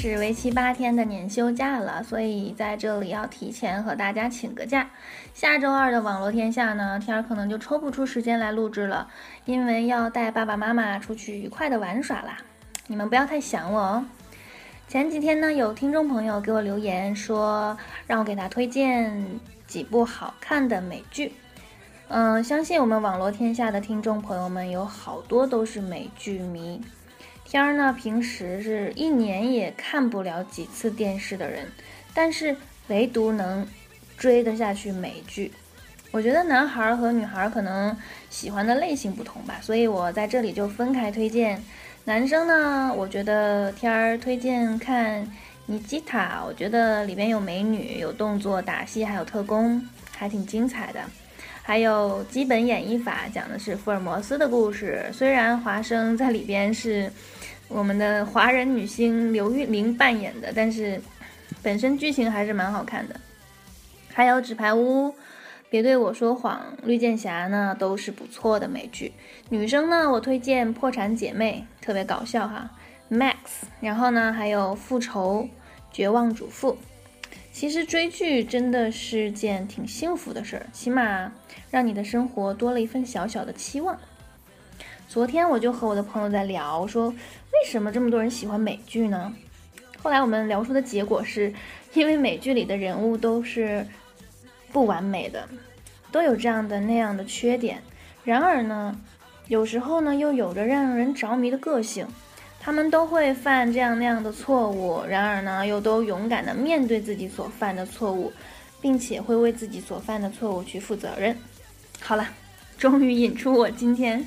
是，为期八天的年休假了，所以在这里要提前和大家请个假。下周二的网络天下呢，天儿可能就抽不出时间来录制了，因为要带爸爸妈妈出去愉快的玩耍啦。你们不要太想我哦。前几天呢，有听众朋友给我留言说，让我给他推荐几部好看的美剧。嗯，相信我们网络天下的听众朋友们有好多都是美剧迷。天儿呢，平时是一年也看不了几次电视的人，但是唯独能追得下去美剧。我觉得男孩和女孩可能喜欢的类型不同吧，所以我在这里就分开推荐。男生呢，我觉得天儿推荐看《尼基塔》，我觉得里边有美女、有动作、打戏，还有特工，还挺精彩的。还有《基本演绎法》，讲的是福尔摩斯的故事。虽然华生在里边是。我们的华人女星刘玉玲扮演的，但是本身剧情还是蛮好看的。还有《纸牌屋》，别对我说谎，《绿箭侠》呢都是不错的美剧。女生呢，我推荐《破产姐妹》，特别搞笑哈。Max，然后呢还有《复仇》《绝望主妇》。其实追剧真的是件挺幸福的事儿，起码让你的生活多了一份小小的期望。昨天我就和我的朋友在聊，说为什么这么多人喜欢美剧呢？后来我们聊出的结果是，因为美剧里的人物都是不完美的，都有这样的那样的缺点。然而呢，有时候呢又有着让人着迷的个性，他们都会犯这样那样的错误，然而呢又都勇敢的面对自己所犯的错误，并且会为自己所犯的错误去负责任。好了，终于引出我今天。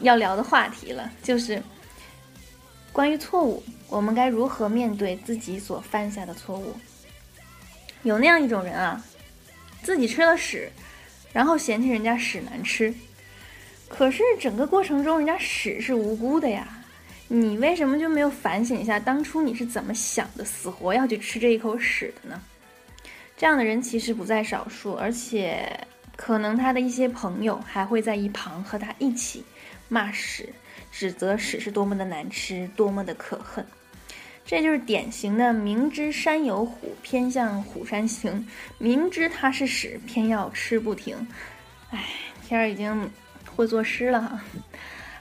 要聊的话题了，就是关于错误，我们该如何面对自己所犯下的错误？有那样一种人啊，自己吃了屎，然后嫌弃人家屎难吃，可是整个过程中人家屎是无辜的呀，你为什么就没有反省一下当初你是怎么想的，死活要去吃这一口屎的呢？这样的人其实不在少数，而且可能他的一些朋友还会在一旁和他一起。骂屎，指责屎是多么的难吃，多么的可恨，这就是典型的明知山有虎，偏向虎山行；明知它是屎，偏要吃不停。哎，天儿已经会作诗了哈。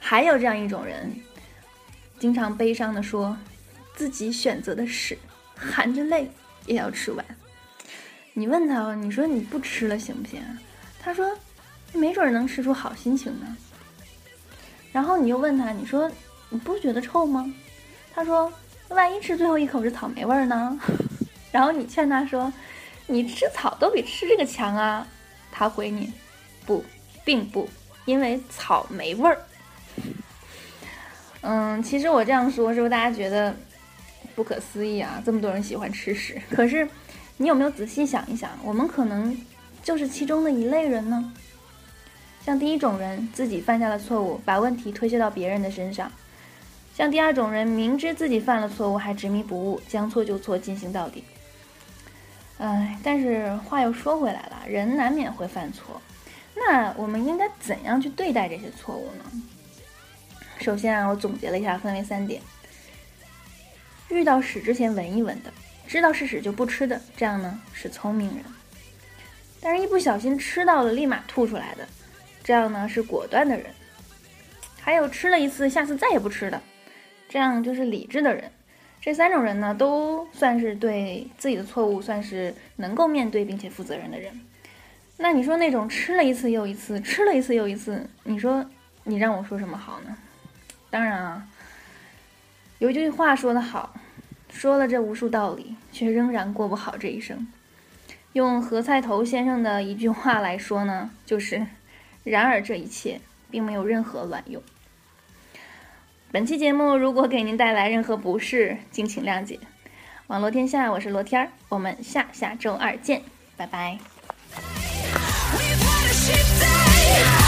还有这样一种人，经常悲伤的说，自己选择的屎，含着泪也要吃完。你问他，你说你不吃了行不行？他说，没准能吃出好心情呢。然后你又问他，你说你不觉得臭吗？他说，万一吃最后一口是草莓味儿呢？然后你劝他说，你吃草都比吃这个强啊。他回你，不，并不，因为草莓味儿。嗯，其实我这样说，是不是大家觉得不可思议啊？这么多人喜欢吃屎，可是你有没有仔细想一想，我们可能就是其中的一类人呢？像第一种人自己犯下了错误，把问题推卸到别人的身上；像第二种人明知自己犯了错误还执迷不悟，将错就错，进行到底。唉，但是话又说回来了，人难免会犯错，那我们应该怎样去对待这些错误呢？首先啊，我总结了一下，分为三点：遇到屎之前闻一闻的，知道是屎就不吃的，这样呢是聪明人；但是，一不小心吃到了，立马吐出来的。这样呢是果断的人，还有吃了一次下次再也不吃的，这样就是理智的人。这三种人呢都算是对自己的错误算是能够面对并且负责任的人。那你说那种吃了一次又一次，吃了一次又一次，你说你让我说什么好呢？当然啊，有一句话说得好，说了这无数道理，却仍然过不好这一生。用何菜头先生的一句话来说呢，就是。然而这一切并没有任何卵用。本期节目如果给您带来任何不适，敬请谅解。网络天下，我是罗天儿，我们下下周二见，拜拜。We've had a shit day.